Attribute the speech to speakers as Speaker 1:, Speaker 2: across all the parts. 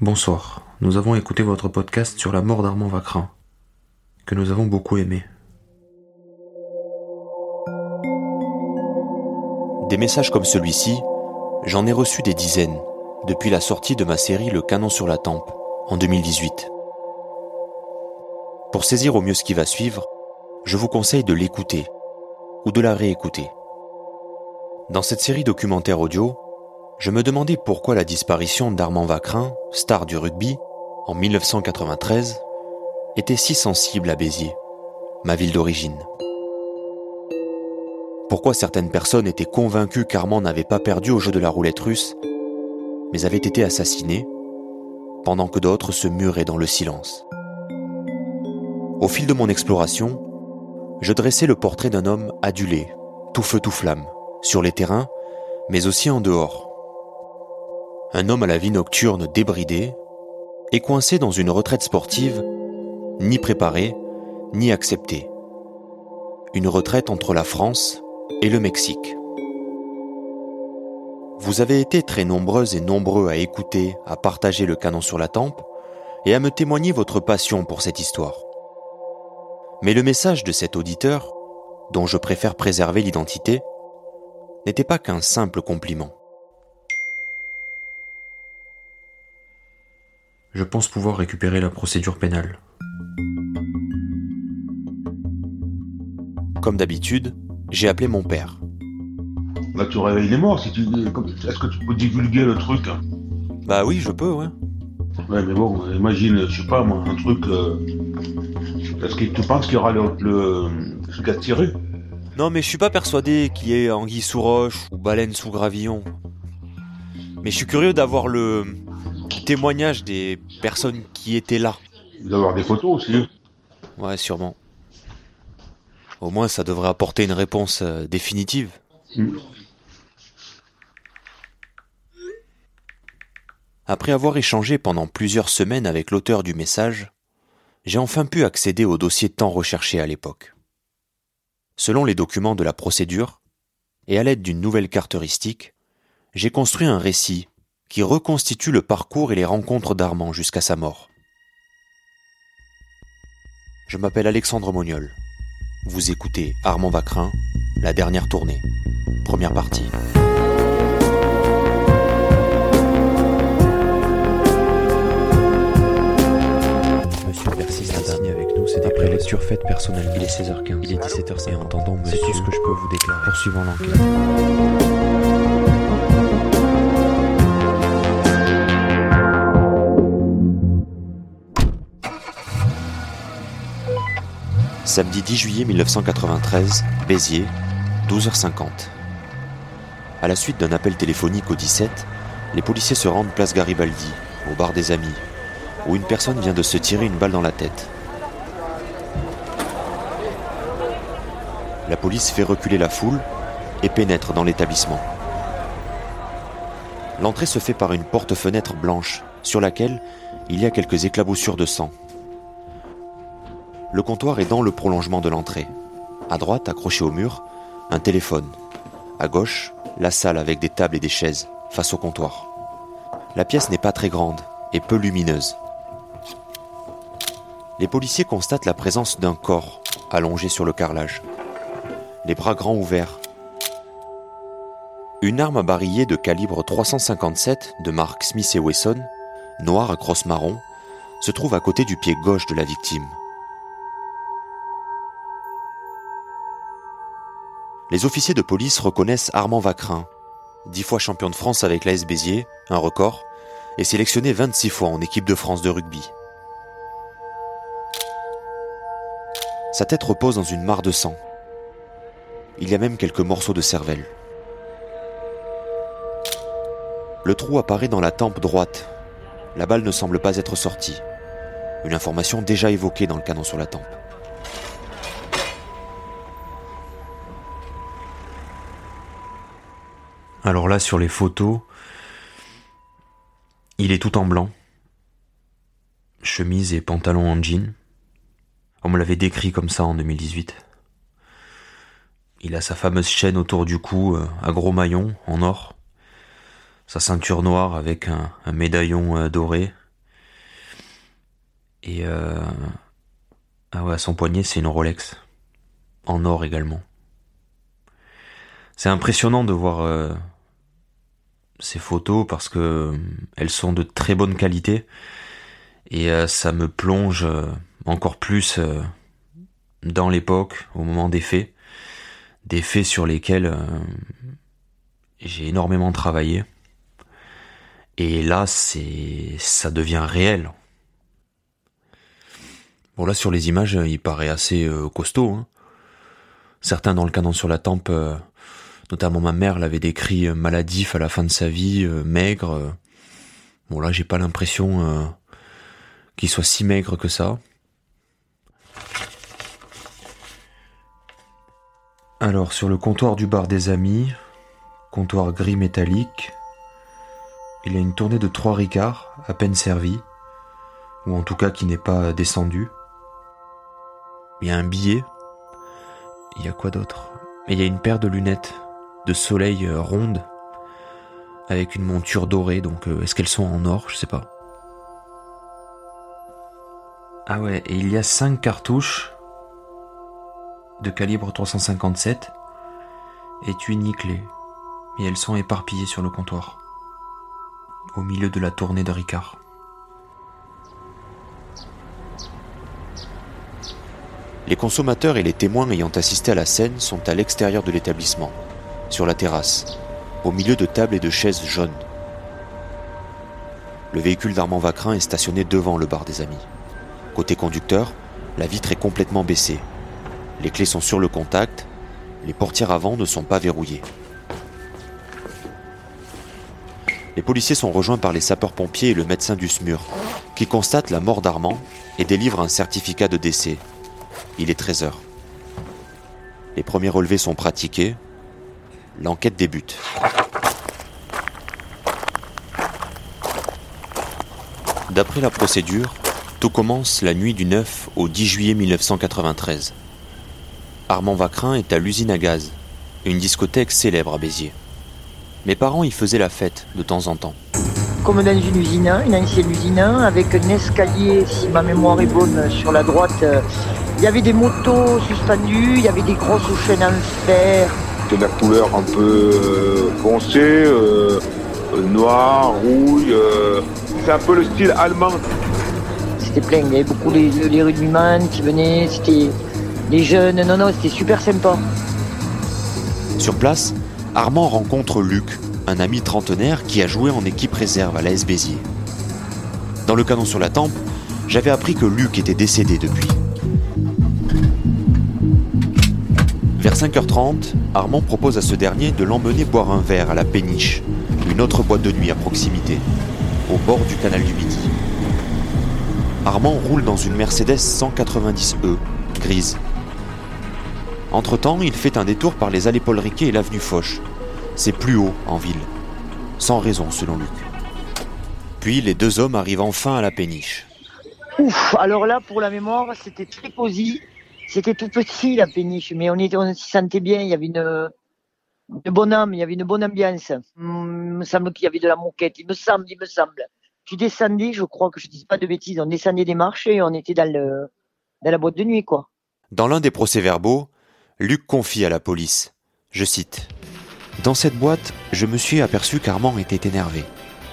Speaker 1: Bonsoir. Nous avons écouté votre podcast sur la mort d'Armand Vacrin, que nous avons beaucoup aimé.
Speaker 2: Des messages comme celui-ci, j'en ai reçu des dizaines depuis la sortie de ma série Le canon sur la tempe en 2018. Pour saisir au mieux ce qui va suivre, je vous conseille de l'écouter ou de la réécouter. Dans cette série documentaire audio, je me demandais pourquoi la disparition d'Armand Vacrin, star du rugby, en 1993, était si sensible à Béziers, ma ville d'origine. Pourquoi certaines personnes étaient convaincues qu'Armand n'avait pas perdu au jeu de la roulette russe, mais avait été assassiné, pendant que d'autres se muraient dans le silence. Au fil de mon exploration, je dressais le portrait d'un homme adulé, tout feu tout flamme, sur les terrains, mais aussi en dehors. Un homme à la vie nocturne débridée et coincé dans une retraite sportive, ni préparée, ni acceptée. Une retraite entre la France et le Mexique. Vous avez été très nombreuses et nombreux à écouter, à partager le canon sur la tempe et à me témoigner votre passion pour cette histoire. Mais le message de cet auditeur, dont je préfère préserver l'identité, n'était pas qu'un simple compliment.
Speaker 1: Je pense pouvoir récupérer la procédure pénale.
Speaker 2: Comme d'habitude, j'ai appelé mon père.
Speaker 3: Là, tu réveilles les morts. Si tu... Est-ce que tu peux divulguer le truc
Speaker 2: Bah oui, je peux, ouais.
Speaker 3: Ouais, mais bon, imagine, je sais pas moi, un truc. Euh... Est-ce que tu penses qu'il y aura le, le, le truc à tirer
Speaker 2: Non, mais je suis pas persuadé qu'il y ait anguille sous roche ou baleine sous gravillon. Mais je suis curieux d'avoir le témoignage des personnes qui étaient là.
Speaker 3: D'avoir des photos aussi.
Speaker 2: Ouais, sûrement. Au moins, ça devrait apporter une réponse euh, définitive.
Speaker 3: Mm.
Speaker 2: Après avoir échangé pendant plusieurs semaines avec l'auteur du message, j'ai enfin pu accéder au dossier tant recherché à l'époque. Selon les documents de la procédure, et à l'aide d'une nouvelle carte heuristique, j'ai construit un récit qui reconstitue le parcours et les rencontres d'Armand jusqu'à sa mort. Je m'appelle Alexandre Moniol. Vous écoutez Armand Vacrin, la dernière tournée. Première partie.
Speaker 1: Monsieur persiste à signer avec nous, c'est après lecture faite personnellement. Il est 16h15. Il est 17h05. Et entendant monsieur, c'est tout ce que je peux vous déclarer. Poursuivant l'enquête.
Speaker 2: Samedi 10 juillet 1993, Béziers, 12h50. À la suite d'un appel téléphonique au 17, les policiers se rendent place Garibaldi, au bar des Amis, où une personne vient de se tirer une balle dans la tête. La police fait reculer la foule et pénètre dans l'établissement. L'entrée se fait par une porte-fenêtre blanche sur laquelle il y a quelques éclaboussures de sang. Le comptoir est dans le prolongement de l'entrée. À droite, accroché au mur, un téléphone. À gauche, la salle avec des tables et des chaises, face au comptoir. La pièce n'est pas très grande et peu lumineuse. Les policiers constatent la présence d'un corps allongé sur le carrelage, les bras grands ouverts. Une arme à barillet de calibre 357 de marque Smith Wesson, noire à crosse marron, se trouve à côté du pied gauche de la victime. Les officiers de police reconnaissent Armand Vacrin, dix fois champion de France avec l'AS Béziers, un record, et sélectionné 26 fois en équipe de France de rugby. Sa tête repose dans une mare de sang. Il y a même quelques morceaux de cervelle. Le trou apparaît dans la tempe droite. La balle ne semble pas être sortie. Une information déjà évoquée dans le canon sur la tempe.
Speaker 1: Alors là, sur les photos, il est tout en blanc. Chemise et pantalon en jean. On me l'avait décrit comme ça en 2018. Il a sa fameuse chaîne autour du cou euh, à gros maillon en or. Sa ceinture noire avec un, médaillon euh, doré Et euh... ah ouais, à son poignet, c'est une Rolex. En or également. C'est impressionnant de voir ces photos parce que euh, elles sont de très bonne qualité et euh, ça me plonge encore plus dans l'époque, au moment des faits, des faits sur lesquels j'ai énormément travaillé. Et là, c'est, ça devient réel. Bon là sur les images, il paraît assez costaud. Hein. Certains dans le canon sur la tempe Notamment ma mère l'avait décrit euh, maladif à la fin de sa vie, euh, maigre. Euh. Bon là j'ai pas l'impression qu'il soit si maigre que ça. Alors sur le comptoir du bar des amis, comptoir gris métallique, il y a une tournée de trois ricards à peine servie, ou en tout cas qui n'est pas descendu. Il y a un billet. Il y a quoi d'autre? Et il y a une paire de lunettes de soleil euh, ronde avec une monture dorée. Donc euh, est-ce qu'elles sont en or? Je sais pas. Ah ouais, et il y a 5 cartouches de calibre 357 et une clé. Et elles sont éparpillées sur le comptoir. Au milieu de la tournée de Ricard.
Speaker 2: Les consommateurs et les témoins ayant assisté à la scène sont à l'extérieur de l'établissement sur la terrasse, au milieu de tables et de chaises jaunes. Le véhicule d'Armand Vacrin est stationné devant le bar des amis. Côté conducteur, la vitre est complètement baissée. Les clés sont sur le contact, les portières avant ne sont pas verrouillées. Les policiers sont rejoints par les sapeurs-pompiers et le médecin du SMUR, qui constatent la mort d'Armand et délivrent un certificat de décès. Il est 13 heures. Les premiers relevés sont pratiqués, L'enquête débute. D'après la procédure, tout commence la nuit du 9 au 10 juillet 1993. Armand Vacrin est à l'usine à gaz, une discothèque célèbre à Béziers. Mes parents y faisaient la fête de temps en temps.
Speaker 4: Comme dans une usine, une ancienne usine, avec un escalier, si ma mémoire est bonne, sur la droite. Euh, il y avait des motos suspendues, il y avait des grosses chaînes en fer,
Speaker 5: de la couleur un peu euh, foncée, euh, noir, rouille. Euh, c'est un peu le style allemand.
Speaker 4: C'était plein, il y avait beaucoup les, les rugbyman qui venaient, c'était les jeunes, non, non, c'était super sympa.
Speaker 2: Sur place, Armand rencontre Luc, un ami trentenaire qui a joué en équipe réserve à l'AS Béziers. Dans le canon sur la tempe, j'avais appris que Luc était décédé depuis. Vers 5h30, Armand propose à ce dernier de l'emmener boire un verre à la Péniche, une autre boîte de nuit à proximité, au bord du canal du Midi. Armand roule dans une Mercedes 190E, grise. Entre-temps, il fait un détour par les allées Paul Riquet et l'avenue Foch. C'est plus haut en ville. Sans raison, selon Luc. Puis les deux hommes arrivent enfin à la péniche.
Speaker 4: Ouf, alors là, pour la mémoire, c'était très cosy. C'était tout petit la péniche, mais on, était, s'y sentait bien. Il y avait une, bonne il y avait une bonne ambiance. Hum, il me semble qu'il y avait de la moquette. Il me semble, il me semble. Tu descendais, je crois que je dis pas de bêtises, on descendait des marchés et on était dans, le, dans la boîte de nuit, quoi.
Speaker 2: Dans l'un des procès-verbaux, Luc confie à la police, je cite, Dans cette boîte, je me suis aperçu qu'Armand était énervé.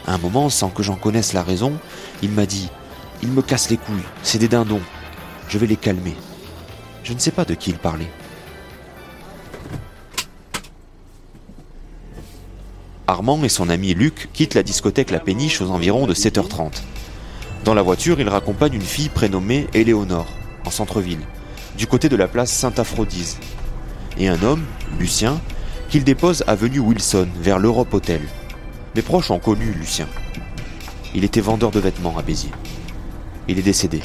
Speaker 2: À un moment, sans que j'en connaisse la raison, il m'a dit, Il me casse les couilles, c'est des dindons, je vais les calmer. Je ne sais pas de qui il parlait. Armand et son ami Luc quittent la discothèque La Péniche aux environs de 7h30. Dans la voiture, ils raccompagnent une fille prénommée Éléonore, en centre-ville, du côté de la place Sainte-Aphrodise, et un homme, Lucien, qu'ils déposent avenue Wilson, vers l'Europe Hotel. Mes proches ont connu Lucien. Il était vendeur de vêtements à Béziers. Il est décédé.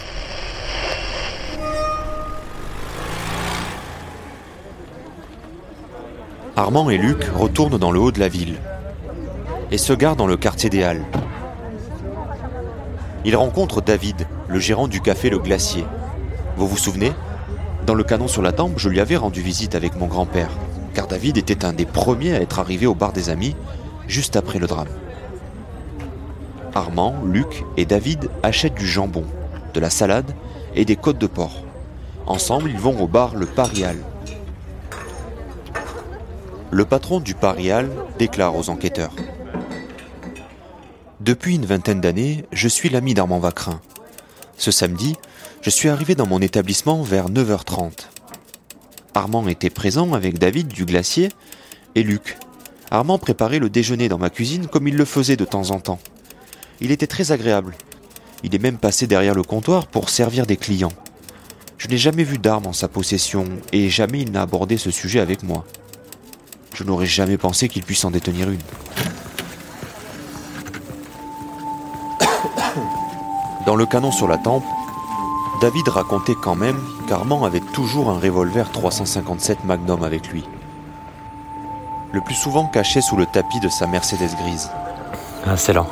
Speaker 2: Armand et Luc retournent dans le haut de la ville et se garent dans le quartier des Halles. Ils rencontrent David, le gérant du café Le Glacier. Vous vous souvenez? Dans le canon sur la tempe, je lui avais rendu visite avec mon grand-père, car David était un des premiers à être arrivé au bar des amis juste après le drame. Armand, Luc et David achètent du jambon, de la salade et des côtes de porc. Ensemble, ils vont au bar Le Parial. Le patron du Parial déclare aux enquêteurs Depuis une vingtaine d'années, je suis l'ami d'Armand Vacrin. Ce samedi, je suis arrivé dans mon établissement vers 9h30. Armand était présent avec David du Glacier et Luc. Armand préparait le déjeuner dans ma cuisine comme il le faisait de temps en temps. Il était très agréable. Il est même passé derrière le comptoir pour servir des clients. Je n'ai jamais vu d'armes en sa possession et jamais il n'a abordé ce sujet avec moi. Je n'aurais jamais pensé qu'il puisse en détenir une. Dans le canon sur la tempe, David racontait quand même qu'Armand avait toujours un revolver 357 Magnum avec lui. Le plus souvent caché sous le tapis de sa Mercedes grise.
Speaker 1: Ah, c'est là.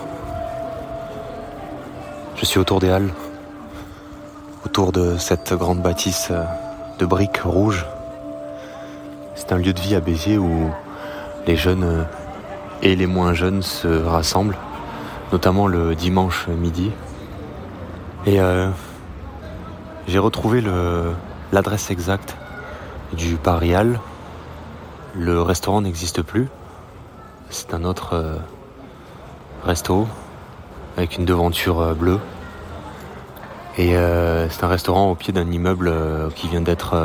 Speaker 1: Je suis autour des Halles, autour de cette grande bâtisse euh, de briques rouges. C'est un lieu de vie à Béziers où les jeunes euh, et les moins jeunes se rassemblent, notamment le dimanche midi. Et euh, j'ai retrouvé l'adresse exacte du Parial. Le restaurant n'existe plus. C'est un autre euh, resto avec une devanture bleue. Et c'est un restaurant au pied d'un immeuble qui vient d'être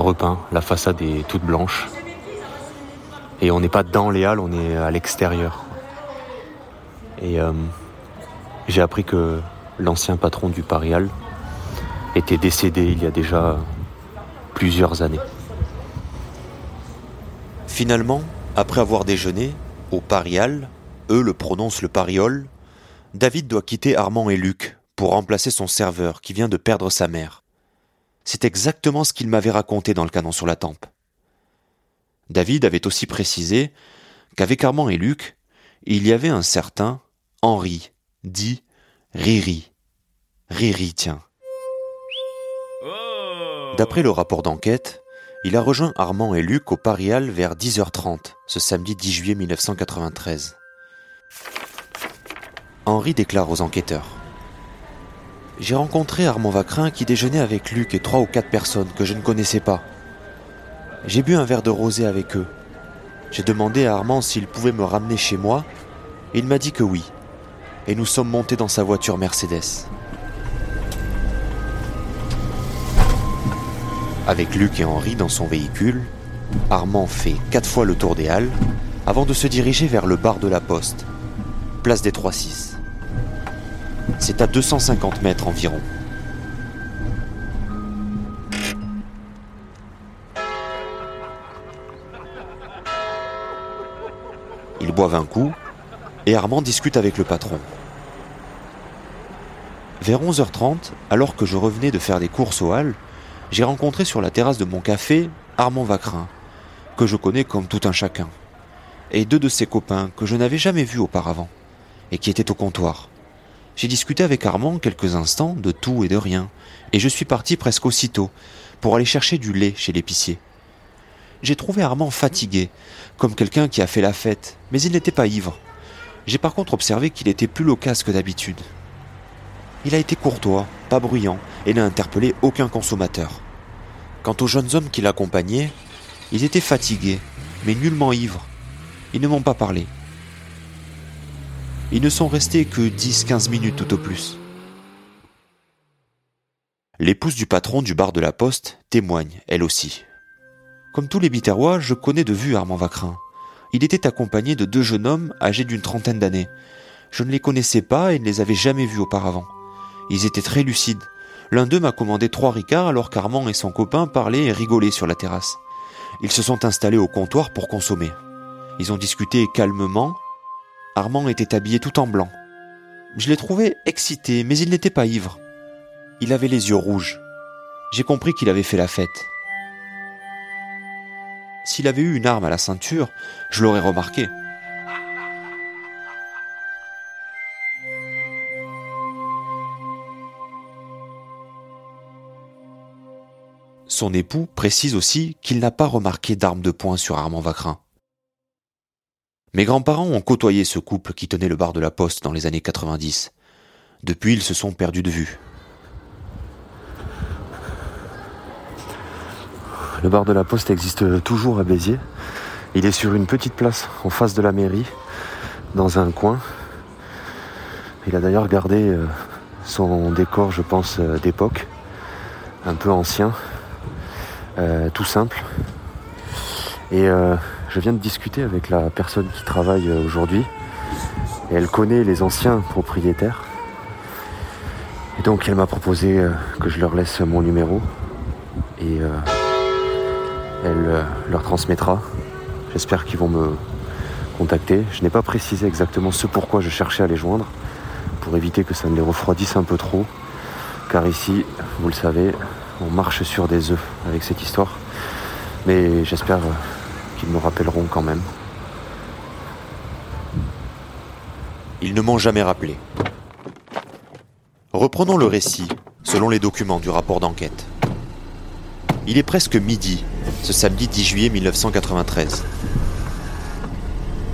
Speaker 1: repeint. La façade est toute blanche. Et on n'est pas dans les halles, on est à l'extérieur. Et j'ai appris que l'ancien patron du Parial était décédé il y a déjà plusieurs années.
Speaker 2: Finalement, après avoir déjeuné, au Parial, eux le prononcent le Pariol, David doit quitter Armand et Luc pour remplacer son serveur qui vient de perdre sa mère. C'est exactement ce qu'il m'avait raconté dans le canon sur la tempe. David avait aussi précisé qu'avec Armand et Luc, il y avait un certain Henri, dit Riri. Riri, tiens. D'après le rapport d'enquête, il a rejoint Armand et Luc au Parial vers 10h30, ce samedi 10 juillet 1993. Henri déclare aux enquêteurs. J'ai rencontré Armand Vacrin qui déjeunait avec Luc et trois ou quatre personnes que je ne connaissais pas. J'ai bu un verre de rosé avec eux. J'ai demandé à Armand s'il pouvait me ramener chez moi. Il m'a dit que oui. Et nous sommes montés dans sa voiture Mercedes. Avec Luc et Henri dans son véhicule, Armand fait quatre fois le tour des Halles avant de se diriger vers le bar de la Poste, place des Trois-Six. C'est à 250 mètres environ. Ils boivent un coup et Armand discute avec le patron. Vers 11h30, alors que je revenais de faire des courses aux Halles, j'ai rencontré sur la terrasse de mon café Armand Vacrin, que je connais comme tout un chacun, et deux de ses copains que je n'avais jamais vus auparavant, et qui étaient au comptoir. J'ai discuté avec Armand quelques instants de tout et de rien, et je suis parti presque aussitôt pour aller chercher du lait chez l'épicier. J'ai trouvé Armand fatigué, comme quelqu'un qui a fait la fête, mais il n'était pas ivre. J'ai par contre observé qu'il était plus loquace que d'habitude. Il a été courtois, pas bruyant, et n'a interpellé aucun consommateur. Quant aux jeunes hommes qui l'accompagnaient, ils étaient fatigués, mais nullement ivres. Ils ne m'ont pas parlé. Ils ne sont restés que 10-15 minutes tout au plus. L'épouse du patron du bar de la Poste témoigne, elle aussi. Comme tous les Biterrois, je connais de vue Armand Vacrin. Il était accompagné de deux jeunes hommes âgés d'une trentaine d'années. Je ne les connaissais pas et ne les avais jamais vus auparavant. Ils étaient très lucides, L'un d'eux m'a commandé trois ricards alors qu'Armand et son copain parlaient et rigolaient sur la terrasse. Ils se sont installés au comptoir pour consommer. Ils ont discuté calmement. Armand était habillé tout en blanc. Je l'ai trouvé excité, mais il n'était pas ivre. Il avait les yeux rouges. J'ai compris qu'il avait fait la fête. S'il avait eu une arme à la ceinture, je l'aurais remarqué. Son époux précise aussi qu'il n'a pas remarqué d'arme de poing sur Armand Vacrin. Mes grands-parents ont côtoyé ce couple qui tenait le bar de la poste dans les années 90. Depuis, ils se sont perdus de vue.
Speaker 1: Le bar de la poste existe toujours à Béziers. Il est sur une petite place en face de la mairie, dans un coin. Il a d'ailleurs gardé euh, son décor, je pense, euh, d'époque, un peu ancien, euh, tout simple. Et euh, je viens de discuter avec la personne qui travaille aujourd'hui. Et elle connaît les anciens propriétaires. Et donc elle m'a proposé que je leur laisse mon numéro. Et elle leur transmettra. J'espère qu'ils vont me contacter. Je n'ai pas précisé exactement ce pourquoi je cherchais à les joindre pour éviter que ça ne les refroidisse un peu trop. Car ici, vous le savez, on marche sur des œufs avec cette histoire. Mais j'espère qu'ils me rappelleront quand même.
Speaker 2: Ils ne m'ont jamais rappelé. Reprenons le récit, selon les documents du rapport d'enquête. Il est presque midi, ce samedi 10 juillet 1993.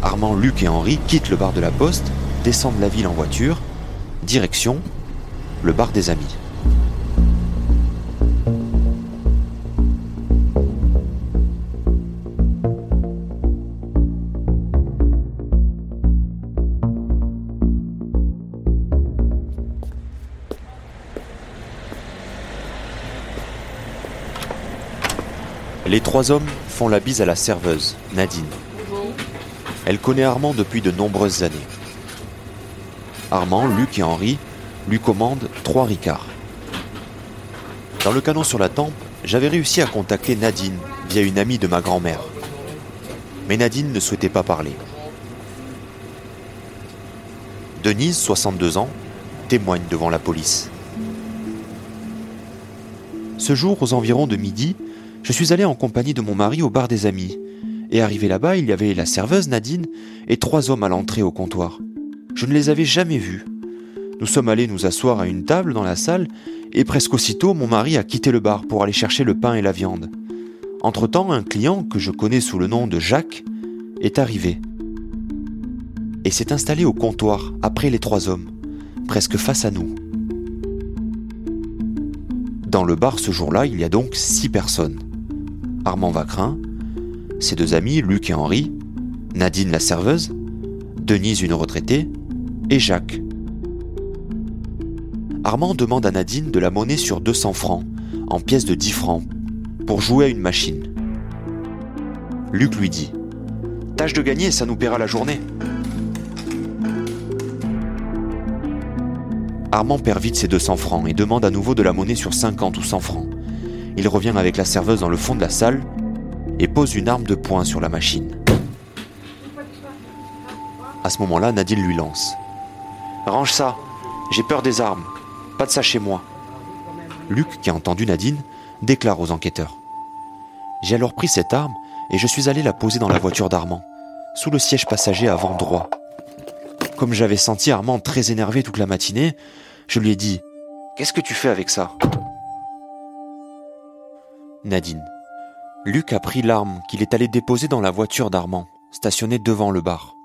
Speaker 2: Armand, Luc et Henri quittent le bar de la Poste, descendent la ville en voiture Direction le bar des amis. Les trois hommes font la bise à la serveuse, Nadine. Elle connaît Armand depuis de nombreuses années. Armand, Luc et Henri lui commandent trois ricards. Dans le canon sur la tempe, j'avais réussi à contacter Nadine via une amie de ma grand-mère. Mais Nadine ne souhaitait pas parler. Denise, 62 ans, témoigne devant la police. Ce jour, aux environs de midi, je suis allé en compagnie de mon mari au bar des amis. Et arrivé là-bas, il y avait la serveuse Nadine et trois hommes à l'entrée au comptoir. Je ne les avais jamais vus. Nous sommes allés nous asseoir à une table dans la salle, et presque aussitôt mon mari a quitté le bar pour aller chercher le pain et la viande. Entre-temps, un client que je connais sous le nom de Jacques est arrivé et s'est installé au comptoir après les trois hommes, presque face à nous. Dans le bar ce jour-là, il y a donc six personnes. Armand Vacrin, ses deux amis, Luc et Henri, Nadine la serveuse, Denise une retraitée, et Jacques. Armand demande à Nadine de la monnaie sur 200 francs, en pièces de 10 francs, pour jouer à une machine. Luc lui dit Tâche de gagner, ça nous paiera la journée. Armand perd vite ses 200 francs et demande à nouveau de la monnaie sur 50 ou 100 francs. Il revient avec la serveuse dans le fond de la salle et pose une arme de poing sur la machine. À ce moment-là, Nadine lui lance Range ça, j'ai peur des armes, pas de ça chez moi. Luc, qui a entendu Nadine, déclare aux enquêteurs. J'ai alors pris cette arme et je suis allé la poser dans la voiture d'Armand, sous le siège passager avant droit. Comme j'avais senti Armand très énervé toute la matinée, je lui ai dit Qu'est-ce que tu fais avec ça? Nadine. Luc a pris l'arme qu'il est allé déposer dans la voiture d'Armand, stationnée devant le bar.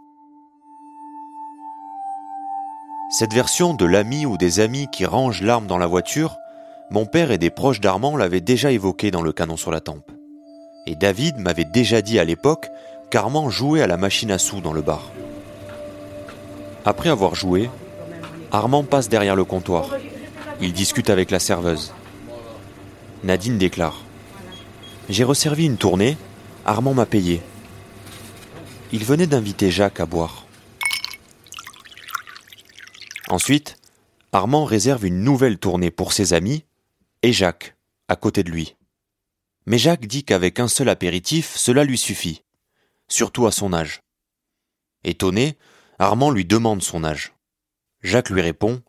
Speaker 2: Cette version de l'ami ou des amis qui rangent l'arme dans la voiture, mon père et des proches d'Armand l'avaient déjà évoqué dans le canon sur la tempe. Et David m'avait déjà dit à l'époque qu'Armand jouait à la machine à sous dans le bar. Après avoir joué, Armand passe derrière le comptoir. Il discute avec la serveuse. Nadine déclare J'ai resservi une tournée, Armand m'a payé. Il venait d'inviter Jacques à boire. Ensuite, Armand réserve une nouvelle tournée pour ses amis et Jacques, à côté de lui. Mais Jacques dit qu'avec un seul apéritif, cela lui suffit, surtout à son âge. Étonné, Armand lui demande son âge. Jacques lui répond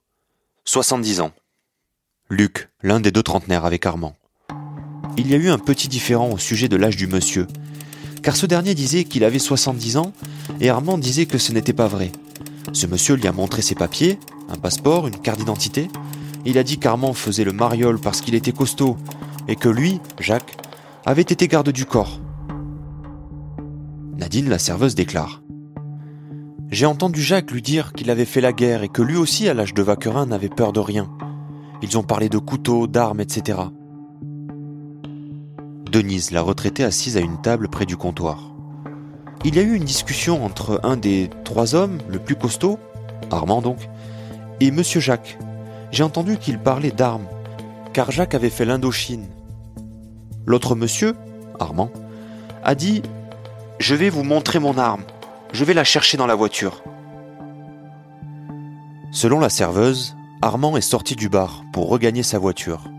Speaker 2: 70 ans. Luc, l'un des deux trentenaires avec Armand. Il y a eu un petit différent au sujet de l'âge du monsieur, car ce dernier disait qu'il avait 70 ans et Armand disait que ce n'était pas vrai. Ce monsieur lui a montré ses papiers, un passeport, une carte d'identité. Il a dit qu'Armand faisait le mariole parce qu'il était costaud et que lui, Jacques, avait été garde du corps. Nadine, la serveuse, déclare J'ai entendu Jacques lui dire qu'il avait fait la guerre et que lui aussi, à l'âge de Vaquerin, n'avait peur de rien. Ils ont parlé de couteaux, d'armes, etc. Denise, la retraitée assise à une table près du comptoir. Il y a eu une discussion entre un des trois hommes, le plus costaud, Armand donc, et Monsieur Jacques. J'ai entendu qu'il parlait d'armes, car Jacques avait fait l'Indochine. L'autre monsieur, Armand, a dit Je vais vous montrer mon arme, je vais la chercher dans la voiture. Selon la serveuse, Armand est sorti du bar pour regagner sa voiture.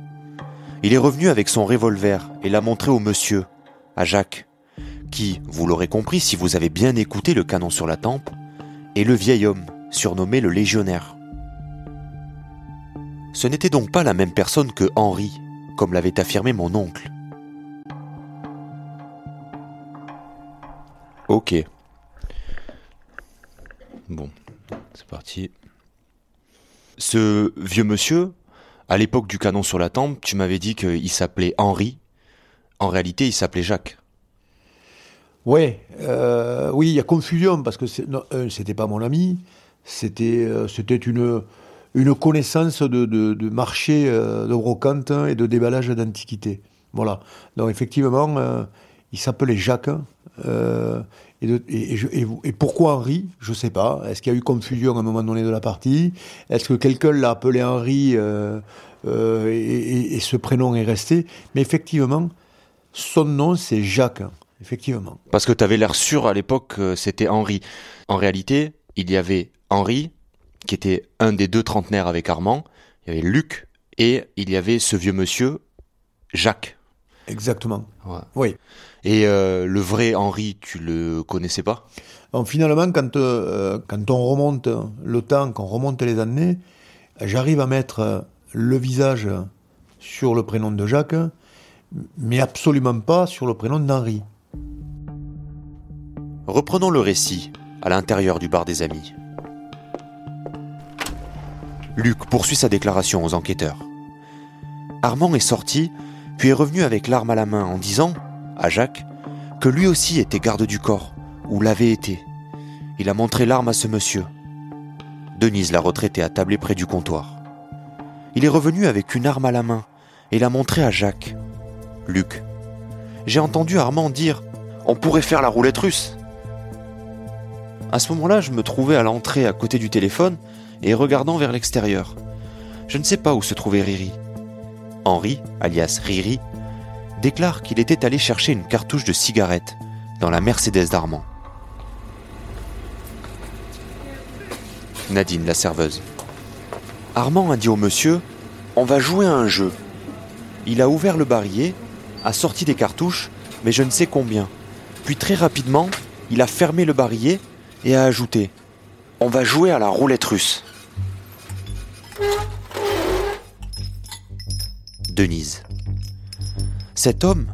Speaker 2: Il est revenu avec son revolver et l'a montré au monsieur, à Jacques, qui, vous l'aurez compris si vous avez bien écouté le canon sur la tempe, est le vieil homme, surnommé le légionnaire. Ce n'était donc pas la même personne que Henri, comme l'avait affirmé mon oncle. Ok. Bon, c'est parti. Ce vieux monsieur, à l'époque du canon sur la tempe, tu m'avais dit qu'il s'appelait Henri. En réalité, il s'appelait Jacques.
Speaker 6: Ouais, euh, oui, il y a confusion parce que c'était pas mon ami, c'était euh, c'était une une connaissance de, de, marché euh, de brocante et de déballage d'antiquités. Voilà. Donc effectivement, il s'appelait Jacques. Et, pourquoi Henri Je ne sais pas. Est-ce qu'il y a eu confusion à un moment donné de la partie? Est-ce que quelqu'un l'a appelé Henri euh, euh, et, ce prénom est resté? Mais effectivement, son nom c'est Jacques. Effectivement.
Speaker 2: Parce que tu avais l'air sûr à l'époque que c'était Henri. En réalité, il y avait Henri, qui était un des deux trentenaires avec Armand. Il y avait Luc et il y avait ce vieux monsieur, Jacques.
Speaker 6: Exactement. Oui.
Speaker 2: Et euh, le vrai Henri, tu le connaissais pas?
Speaker 6: Finalement, quand, euh, quand on remonte le temps, quand on remonte les années, j'arrive à mettre le visage sur le prénom de Jacques, mais absolument pas sur le prénom d'Henri.
Speaker 2: Reprenons le récit à l'intérieur du bar des amis. Luc poursuit sa déclaration aux enquêteurs. Armand est sorti, puis est revenu avec l'arme à la main en disant à Jacques que lui aussi était garde du corps, ou l'avait été. Il a montré l'arme à ce monsieur. Denise l'a retraité à tabler près du comptoir. Il est revenu avec une arme à la main et l'a montré à Jacques. Luc. J'ai entendu Armand dire On pourrait faire la roulette russe. À ce moment-là, je me trouvais à l'entrée à côté du téléphone et regardant vers l'extérieur. Je ne sais pas où se trouvait Riri. Henri, alias Riri, déclare qu'il était allé chercher une cartouche de cigarette dans la Mercedes d'Armand. Nadine, la serveuse. Armand a dit au monsieur On va jouer à un jeu. Il a ouvert le barillet, a sorti des cartouches, mais je ne sais combien. Puis très rapidement, il a fermé le barillet et a ajouté On va jouer à la roulette russe. Denise. Cet homme,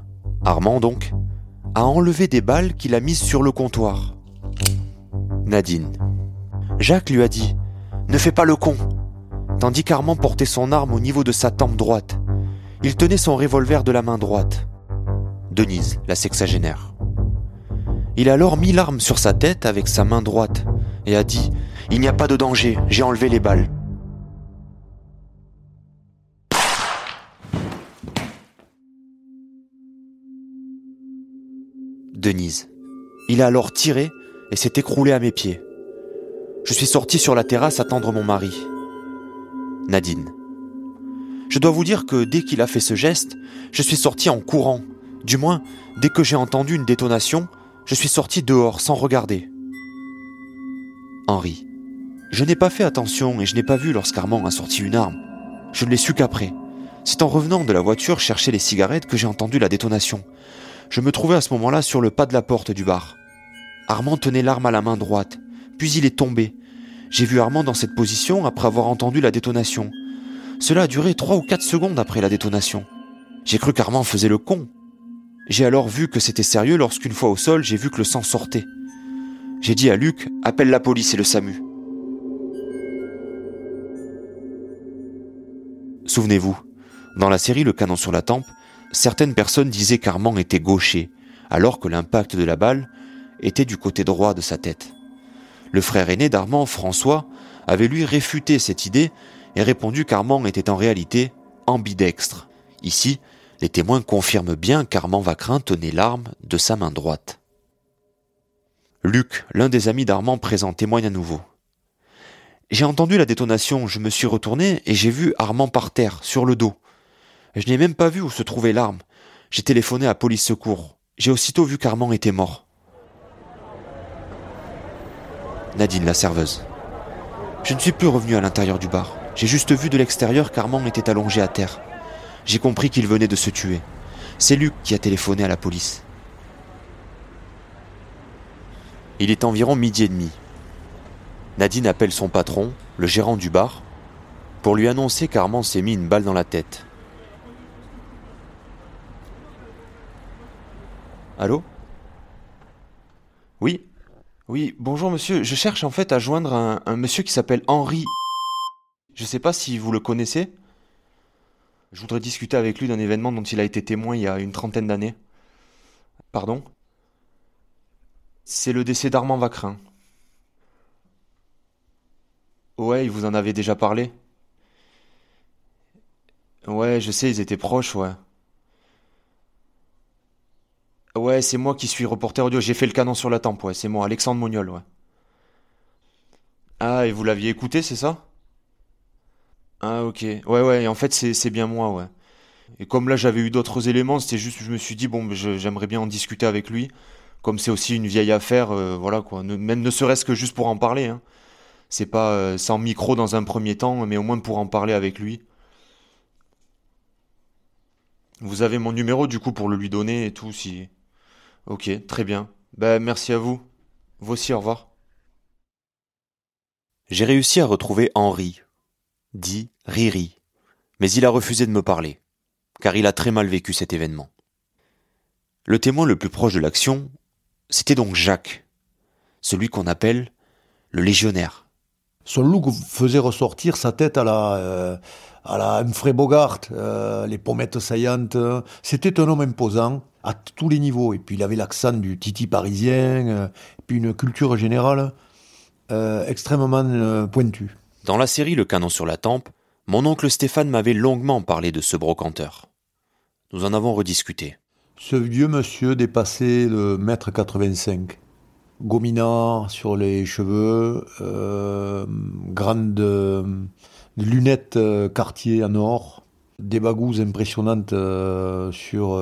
Speaker 2: Armand donc, a enlevé des balles qu'il a mises sur le comptoir. Nadine. Jacques lui a dit Ne fais pas le con tandis qu'Armand portait son arme au niveau de sa tempe droite. Il tenait son revolver de la main droite. Denise, la sexagénaire. Il a alors mis l'arme sur sa tête avec sa main droite et a dit Il n'y a pas de danger, j'ai enlevé les balles. Denise. Il a alors tiré et s'est écroulé à mes pieds. Je suis sorti sur la terrasse attendre mon mari. Nadine. Je dois vous dire que dès qu'il a fait ce geste, je suis sorti en courant. Du moins, dès que j'ai entendu une détonation, je suis sorti dehors sans regarder. Henri. Je n'ai pas fait attention et je n'ai pas vu lorsqu'Armand a sorti une arme. Je ne l'ai su qu'après. C'est en revenant de la voiture chercher les cigarettes que j'ai entendu la détonation. Je me trouvais à ce moment-là sur le pas de la porte du bar. Armand tenait l'arme à la main droite, puis il est tombé. J'ai vu Armand dans cette position après avoir entendu la détonation. Cela a duré trois ou quatre secondes après la détonation. J'ai cru qu'Armand faisait le con. J'ai alors vu que c'était sérieux lorsqu'une fois au sol, j'ai vu que le sang sortait. J'ai dit à Luc, appelle la police et le SAMU. Souvenez-vous, dans la série Le canon sur la tempe, certaines personnes disaient qu'Armand était gaucher, alors que l'impact de la balle était du côté droit de sa tête. Le frère aîné d'Armand, François, avait lui réfuté cette idée et répondu qu'Armand était en réalité ambidextre. Ici, Les témoins confirment bien qu'Armand Vacrin tenait l'arme de sa main droite. Luc, l'un des amis d'Armand présent, témoigne à nouveau. J'ai entendu la détonation, je me suis retourné et j'ai vu Armand par terre, sur le dos. Je n'ai même pas vu où se trouvait l'arme. J'ai téléphoné à police secours. J'ai aussitôt vu qu'Armand était mort. Nadine, la serveuse. Je ne suis plus revenu à l'intérieur du bar. J'ai juste vu de l'extérieur qu'Armand était allongé à terre. J'ai compris qu'il venait de se tuer. C'est Luc qui a téléphoné à la police. Il est environ midi et demi. Nadine appelle son patron, le gérant du bar, pour lui annoncer qu'Armand s'est mis une balle dans la tête. Allô? Oui Oui, bonjour monsieur, je cherche en fait à joindre un, monsieur qui s'appelle Henri. Je sais pas si vous le connaissez. Je voudrais discuter avec lui d'un événement dont il a été témoin il y a une trentaine d'années. Pardon? C'est le décès d'Armand Vacrin. Ouais, il vous en avait déjà parlé Ouais, je sais, ils étaient proches, ouais. Ouais, c'est moi qui suis reporter audio. J'ai fait le canon sur la tempe, ouais. C'est moi, Alexandre Mognol, ouais. Ah, et vous l'aviez écouté, c'est ça? Ah, ok. Ouais, ouais, et en fait, c'est bien moi, ouais. Et comme là, j'avais eu d'autres éléments, c'était juste, je me suis dit, bon, j'aimerais bien en discuter avec lui. Comme c'est aussi une vieille affaire, euh, voilà, quoi. même ne serait-ce que juste pour en parler, hein. C'est pas euh, sans micro dans un premier temps, mais au moins pour en parler avec lui. Vous avez mon numéro, du coup, pour le lui donner et tout, si... Ok, très bien. Ben, merci à vous. Vous aussi, au revoir. J'ai réussi à retrouver Henri, dit Riri, mais il a refusé de me parler, car il a très mal vécu cet événement. Le témoin le plus proche de l'action, c'était donc Jacques, celui qu'on appelle le légionnaire.
Speaker 6: Son look faisait ressortir sa tête à la, euh, à la Humphrey Bogart, euh, les pommettes saillantes. C'était un homme imposant, à tous les niveaux. Et puis il avait l'accent du titi parisien, euh, et puis une culture générale euh, extrêmement pointue.
Speaker 2: Dans la série Le canon sur la tempe, mon oncle Stéphane m'avait longuement parlé de ce brocanteur. Nous en avons rediscuté.
Speaker 6: Ce vieux monsieur dépassait le mètre 85. Gominard sur les cheveux, lunettes quartier en or, des bagouses impressionnantes sur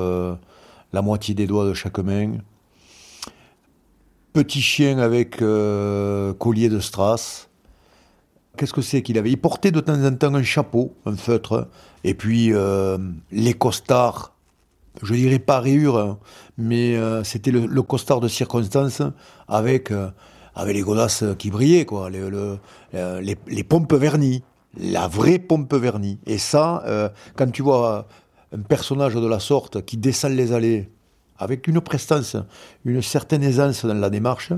Speaker 6: la moitié des doigts de chaque main. Petit chien avec euh, collier de strass. Qu'est-ce que c'est qu'il avait? Il portait de temps en temps un chapeau, un feutre, et puis euh, les costards, je dirais pas rayures, hein, mais euh, c'était le, costard de circonstance avec, les godasses qui brillaient, quoi, les, les pompes vernies, la vraie pompe vernie. Et ça, quand tu vois un personnage de la sorte qui descend les allées avec une prestance, une certaine aisance dans la démarche,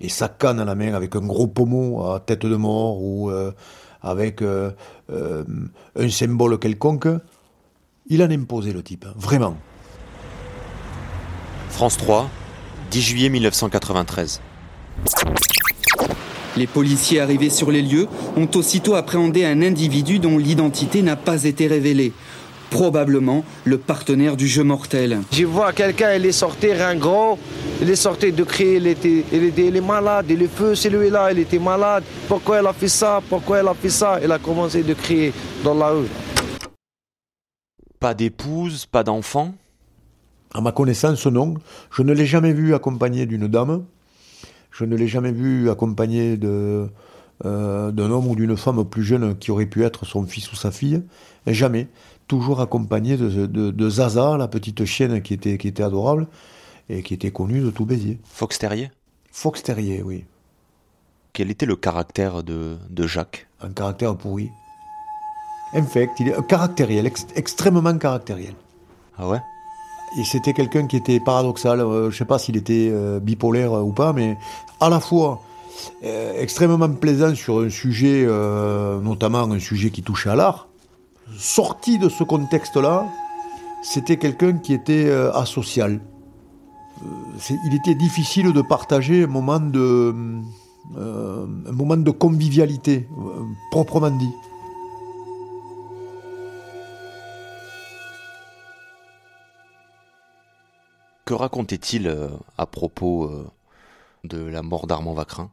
Speaker 6: et sa canne à la main avec un gros pommeau à tête de mort ou euh, avec euh, euh, un symbole quelconque, il en imposait le type, vraiment.
Speaker 2: France 3, 10 juillet 1993.
Speaker 7: Les policiers arrivés sur les lieux ont aussitôt appréhendé un individu dont l'identité n'a pas été révélée probablement le partenaire du jeu mortel.
Speaker 8: Je vois quelqu'un, il est sorti ringant, il est sorti de crier, il était, il était est malade, il est feu, celui-là, il était malade. Pourquoi elle a fait ça? Pourquoi elle a fait ça? Il a commencé de crier dans la rue.
Speaker 2: Pas d'épouse, pas d'enfant?
Speaker 6: À ma connaissance, non. Je ne l'ai jamais vu accompagné d'une dame. Je ne l'ai jamais vu accompagné de, euh, d'un homme ou d'une femme plus jeune qui aurait pu être son fils ou sa fille. jamais toujours accompagné de, Zaza, la petite chienne qui était, qui était adorable et qui était connue de tout Béziers.
Speaker 2: Fox Terrier?
Speaker 6: Fox Terrier, oui.
Speaker 2: Quel était le caractère de, Jacques?
Speaker 6: Un caractère pourri. Infect, il est caractériel, extrêmement caractériel.
Speaker 2: Ah ouais?
Speaker 6: Et c'était quelqu'un qui était paradoxal, euh, je ne sais pas s'il était euh, bipolaire ou pas, mais à la fois euh, extrêmement plaisant sur un sujet, notamment un sujet qui touchait à l'art, sorti de ce contexte-là, c'était quelqu'un qui était euh, asocial. Euh, il était difficile de partager un moment de, euh, un moment de convivialité, proprement dit.
Speaker 2: Que racontait-il euh, à propos euh, de la mort d'Armand Vacrin?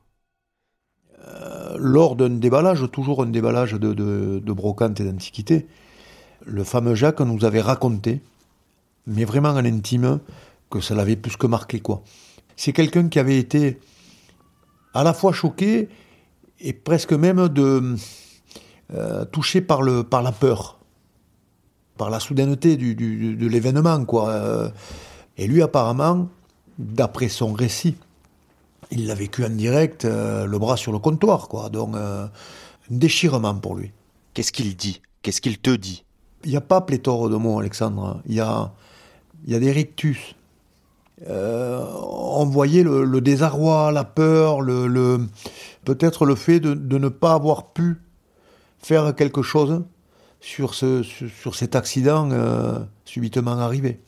Speaker 6: Euh, Lors d'un déballage, toujours un déballage de, brocante et d'antiquité, le fameux Jacques nous avait raconté, mais vraiment en intime, que ça l'avait plus que marqué. quoi. C'est quelqu'un qui avait été à la fois choqué et presque même de, touché par, le, par la peur, par la soudaineté du, de l'événement. quoi. Et lui, apparemment, d'après son récit, il l'a vécu en direct, euh, le bras sur le comptoir, quoi. Donc, euh, un déchirement pour lui.
Speaker 2: Qu'est-ce qu'il dit? Qu'est-ce qu'il te dit?
Speaker 6: Il n'y a pas pléthore de mots, Alexandre. Il y a, il y a des rictus. Euh, on voyait le, le, désarroi, la peur, le, le peut-être le fait de, de, ne pas avoir pu faire quelque chose sur, ce, sur, cet accident euh, subitement arrivé.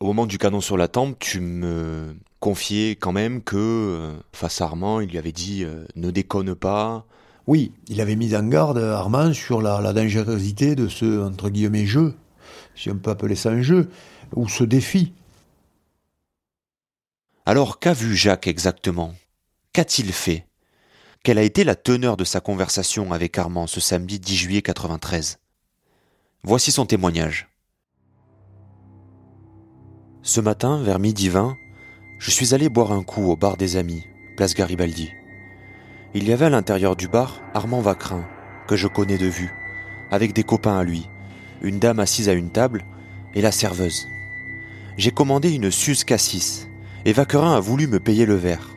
Speaker 2: Au moment du canon sur la tempe, tu me confiais quand même que, euh, face à Armand, il lui avait dit euh, ne déconne pas.
Speaker 6: Oui, il avait mis en garde Armand sur la, la dangerosité de ce, entre guillemets, jeu, si on peut appeler ça un jeu, ou ce défi.
Speaker 2: Alors qu'a vu Jacques exactement? Qu'a-t-il fait? Quelle a été la teneur de sa conversation avec Armand ce samedi 10 juillet 93 Voici son témoignage. Ce matin, vers midi 20, je suis allé boire un coup au bar des amis, place Garibaldi. Il y avait à l'intérieur du bar Armand Vacrin, que je connais de vue, avec des copains à lui, une dame assise à une table et la serveuse. J'ai commandé une Suze Cassis et Vacrin a voulu me payer le verre.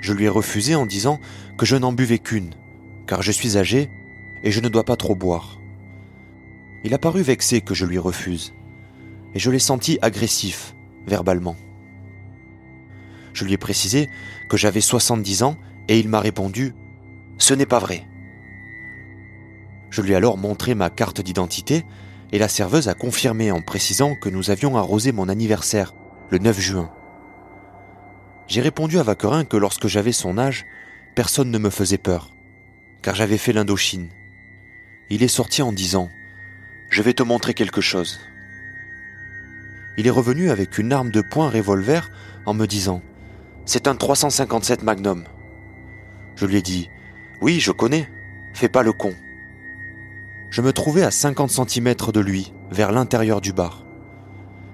Speaker 2: Je lui ai refusé en disant que je n'en buvais qu'une, car je suis âgé et je ne dois pas trop boire. Il a paru vexé que je lui refuse, et je l'ai senti agressif, verbalement. Je lui ai précisé que j'avais 70 ans et il m'a répondu ⁇ Ce n'est pas vrai ⁇ Je lui ai alors montré ma carte d'identité et la serveuse a confirmé en précisant que nous avions arrosé mon anniversaire, le 9 juin. J'ai répondu à Vaquerin que lorsque j'avais son âge, personne ne me faisait peur, car j'avais fait l'Indochine. Il est sorti en disant ⁇ Je vais te montrer quelque chose ⁇ Il est revenu avec une arme de poing revolver en me disant ⁇ C'est un 357 Magnum ⁇ Je lui ai dit ⁇ Oui, je connais, fais pas le con ⁇ Je me trouvais à 50 cm de lui, vers l'intérieur du bar.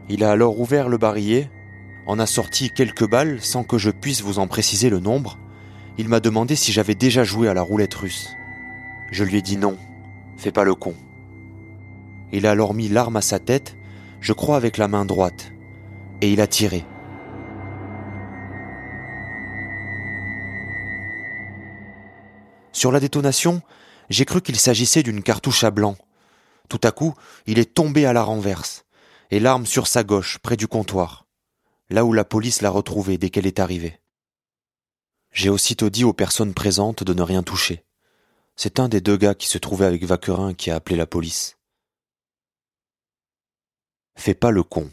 Speaker 2: Il a alors ouvert le barillet en a sorti quelques balles sans que je puisse vous en préciser le nombre. Il m'a demandé si j'avais déjà joué à la roulette russe. Je lui ai dit non, fais pas le con. Il a alors mis l'arme à sa tête, je crois avec la main droite, et il a tiré. Sur la détonation, j'ai cru qu'il s'agissait d'une cartouche à blanc. Tout à coup, il est tombé à la renverse, et l'arme sur sa gauche, près du comptoir là où la police l'a retrouvé dès qu'elle est arrivée. J'ai aussitôt dit aux personnes présentes de ne rien toucher. C'est un des deux gars qui se trouvait avec Vaquerin qui a appelé la police. Fais pas le con.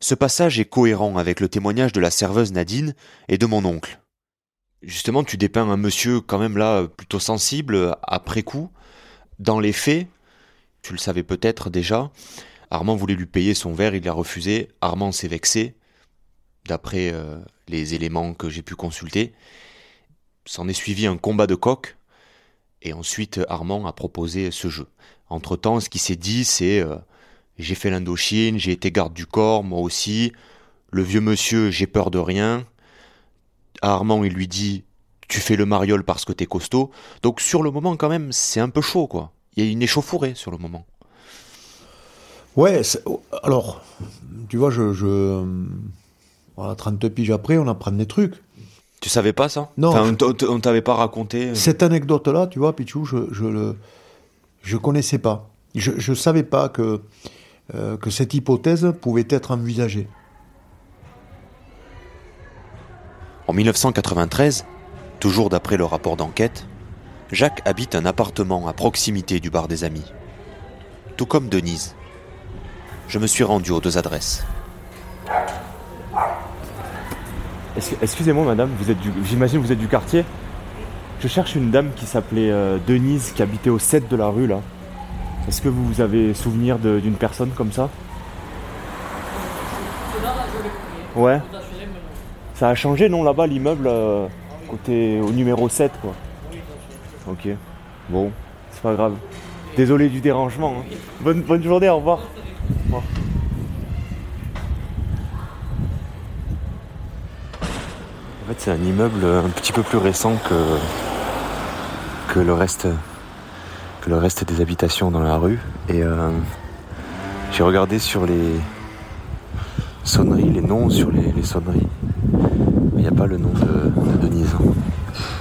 Speaker 2: Ce passage est cohérent avec le témoignage de la serveuse Nadine et de mon oncle. Justement, tu dépeins un monsieur quand même là plutôt sensible après coup. Dans les faits, tu le savais peut-être déjà, Armand voulait lui payer son verre, il l'a refusé. Armand s'est vexé, d'après euh, les éléments que j'ai pu consulter. S'en est suivi un combat de coq, et ensuite Armand a proposé ce jeu. Entre-temps, ce qui s'est dit, c'est euh, j'ai fait l'Indochine, j'ai été garde du corps, moi aussi. Le vieux monsieur, j'ai peur de rien. À Armand, il lui dit tu fais le mariole parce que t'es costaud. Donc sur le moment, quand même, c'est un peu chaud, quoi. Il y a une échauffourée sur le moment.
Speaker 6: Ouais, alors, tu vois, je, je, voilà, 30 piges après, on apprend des trucs.
Speaker 2: Tu savais pas ça?
Speaker 6: Non.
Speaker 2: Enfin, on t'avait pas raconté
Speaker 6: Cette anecdote-là, tu vois, Pichou, je, je le, je connaissais pas. Je, je savais pas que, euh, que cette hypothèse pouvait être envisagée.
Speaker 2: En 1993, toujours d'après le rapport d'enquête, Jacques habite un appartement à proximité du bar des amis. Tout comme Denise. Je me suis rendu aux deux adresses.
Speaker 9: Excusez-moi madame, vous êtes du, j'imagine vous êtes du quartier Je cherche une dame qui s'appelait euh, Denise, qui habitait au 7 de la rue là. Est-ce que vous avez souvenir d'une personne comme ça? Ouais. Ça a changé, non, là-bas, l'immeuble, euh, côté au numéro 7, quoi. Ok. Bon, c'est pas grave. Désolé du dérangement. hein. Bonne, bonne journée, au revoir. Au revoir. En fait, c'est un immeuble un petit peu plus récent que, que, le, reste, que le reste des habitations dans la rue. Et euh, j'ai regardé sur les sonneries, les noms sur les, les sonneries. Il n'y a pas le nom de, de Denise.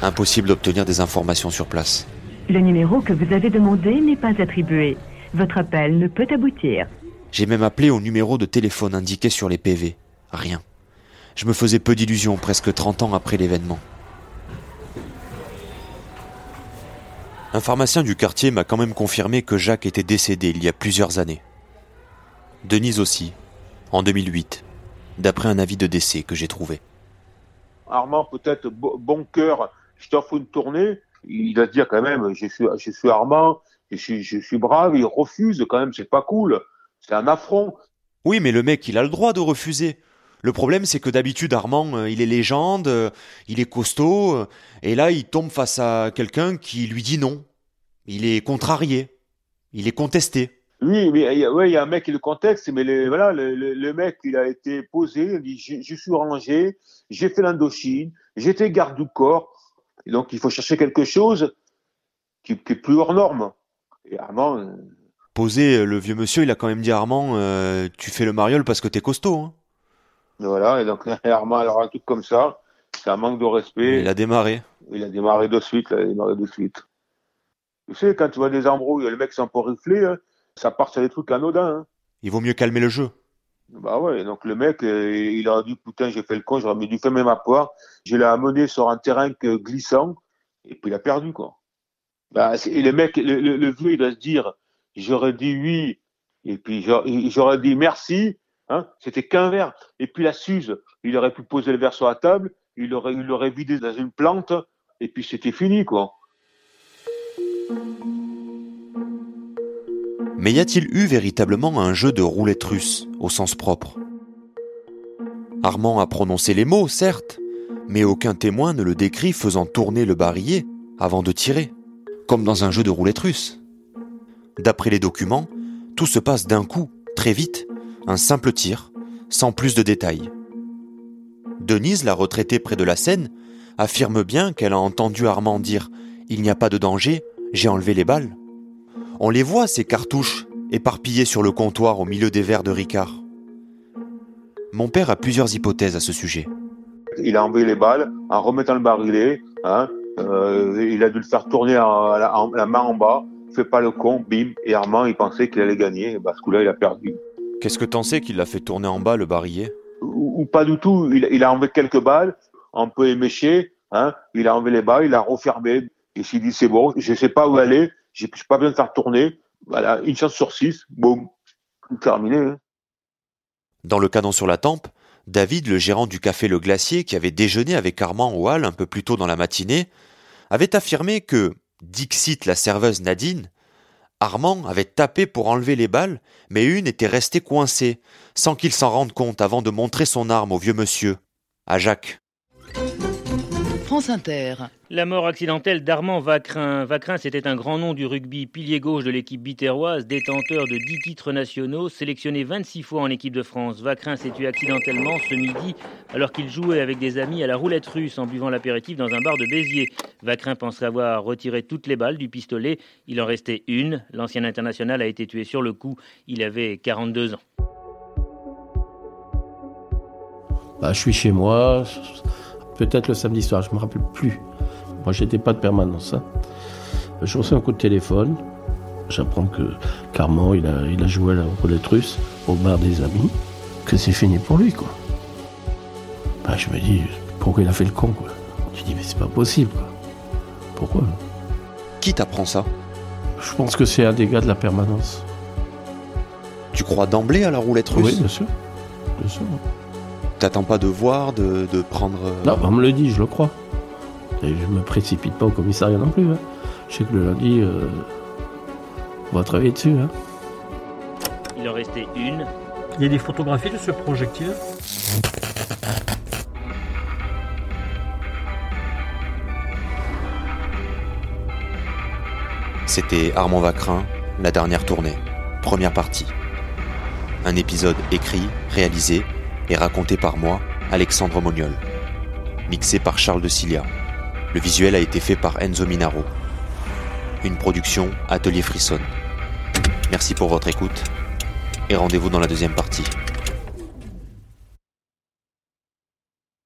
Speaker 2: Impossible d'obtenir des informations sur place.
Speaker 10: Le numéro que vous avez demandé n'est pas attribué. Votre appel ne peut aboutir.
Speaker 2: J'ai même appelé au numéro de téléphone indiqué sur les PV. Rien. Je me faisais peu d'illusions presque 30 ans après l'événement. Un pharmacien du quartier m'a quand même confirmé que Jacques était décédé il y a plusieurs années. Denise aussi, en 2008, d'après un avis de décès que j'ai trouvé.
Speaker 3: Armand, peut-être bo- bon cœur, je t'offre une tournée. Il se dire quand même, je suis, je suis Armand, je suis, je suis brave. Il refuse quand même, c'est pas cool. C'est un affront.
Speaker 2: Oui, mais le mec, il a le droit de refuser. Le problème, c'est que d'habitude, Armand, euh, il est légende, euh, il est costaud, euh, et là, il tombe face à quelqu'un qui lui dit non. Il est contrarié. Il est contesté.
Speaker 3: Oui, mais il y a, ouais, il y a un mec qui le contexte, mais le, voilà, le, le, le mec, il a été posé, il dit, je, je suis rangé, j'ai fait l'Indochine, j'étais garde du corps, et donc il faut chercher quelque chose qui, qui est plus hors norme. Et Armand,
Speaker 2: Posé, le vieux monsieur, il a quand même dit Armand, euh, tu fais le mariole parce que t'es costaud. Hein.
Speaker 3: Voilà, et donc Armand, alors un truc comme ça, c'est un manque de respect.
Speaker 2: Il a démarré.
Speaker 3: Il a démarré de suite, là, il a démarré de suite. Tu sais, quand tu vois des embrouilles, le mec s'en peut rifler, hein, ça part sur des trucs anodins. Hein.
Speaker 2: Il vaut mieux calmer le jeu.
Speaker 3: Bah ouais, donc le mec, euh, il a dit, putain, j'ai fait le con, j'aurais dû fermer ma porte. Je l'ai amené sur un terrain que glissant, et puis il a perdu, quoi. Bah, et le mec, le, le- le vieux, il doit se dire, j'aurais dit oui, et puis j'aurais dit merci, hein, c'était qu'un verre. Et puis la Suze, il aurait pu poser le verre sur la table, il aurait, il l'aurait vidé dans une plante, et puis c'était fini, quoi.
Speaker 2: Mais y a-t-il eu véritablement un jeu de roulette russe, au sens propre? Armand a prononcé les mots, certes, mais aucun témoin ne le décrit faisant tourner le barillet avant de tirer, comme dans un jeu de roulette russe. D'après les documents, tout se passe d'un coup, très vite, un simple tir, sans plus de détails. Denise, la retraitée près de la scène, affirme bien qu'elle a entendu Armand dire Il n'y a pas de danger, j'ai enlevé les balles. On les voit, ces cartouches, éparpillées sur le comptoir au milieu des verres de Ricard. Mon père a plusieurs hypothèses à ce sujet.
Speaker 3: Il a envoyé les balles en remettant le barillet, hein, euh, il a dû le faire tourner la main en bas, fait pas le con, bim, et Armand, il pensait qu'il allait gagner, et bah, ce coup-là, il a perdu.
Speaker 2: Qu'est-ce que t'en sais qu'il l'a fait tourner en bas, le barillet?
Speaker 3: Ou, ou pas du tout, il, il a enlevé quelques balles, un peu éméché, hein, il a enlevé les balles, il a refermé, et s'il dit c'est bon, je sais pas où aller, j'ai j'ai pas besoin de faire tourner, voilà, une chance sur six, boum, terminé. hein.
Speaker 2: Dans le canon sur la tempe, David, le gérant du café Le Glacier, qui avait déjeuné avec Armand au hall un peu plus tôt dans la matinée, avait affirmé que, dixit la serveuse Nadine, Armand avait tapé pour enlever les balles, mais une était restée coincée, sans qu'il s'en rende compte avant de montrer son arme au vieux monsieur, à Jacques.
Speaker 11: France Inter.
Speaker 12: La mort accidentelle d'Armand Vacrin. Vacrin, c'était un grand nom du rugby, pilier gauche de l'équipe bitéroise, détenteur de 10 titres nationaux, sélectionné 26 fois en équipe de France. Vacrin s'est tué accidentellement ce midi alors qu'il jouait avec des amis à la roulette russe en buvant l'apéritif dans un bar de Béziers. Vacrin penserait avoir retiré toutes les balles du pistolet. Il en restait une. L'ancien international a été tué sur le coup. Il avait 42 ans.
Speaker 13: Bah, je suis chez moi, peut-être le samedi soir, je me rappelle plus. Moi, j'étais pas de permanence. hein. Je reçois un coup de téléphone. J'apprends que Carman, il a, il a joué à la roulette russe au bar des amis, que c'est fini pour lui, quoi. Bah, je me dis, pourquoi il a fait le con, quoi? Je dis, mais c'est pas possible, quoi. Pourquoi?
Speaker 2: Qui t'apprend ça?
Speaker 13: Je pense que c'est un des gars de la permanence.
Speaker 2: Tu crois d'emblée à la roulette russe
Speaker 13: Oui, bien sûr. Bien sûr
Speaker 2: t'attends pas de voir, de, de prendre. Euh,
Speaker 13: non, on me le dit, je le crois. Et je me précipite pas au commissariat non plus. Hein. Je sais que le lundi, euh, on va travailler dessus. Hein.
Speaker 12: Il en restait une.
Speaker 14: Il y a des photographies de ce projectile?
Speaker 2: C'était Armand Vacrin, la dernière tournée, première partie. Un épisode écrit, réalisé et raconté par moi, Alexandre Moniol. Mixé par Charles de Cilia. Le visuel a été fait par Enzo Minaro. Une production Atelier Frisson. Merci pour votre écoute et rendez-vous dans la deuxième partie.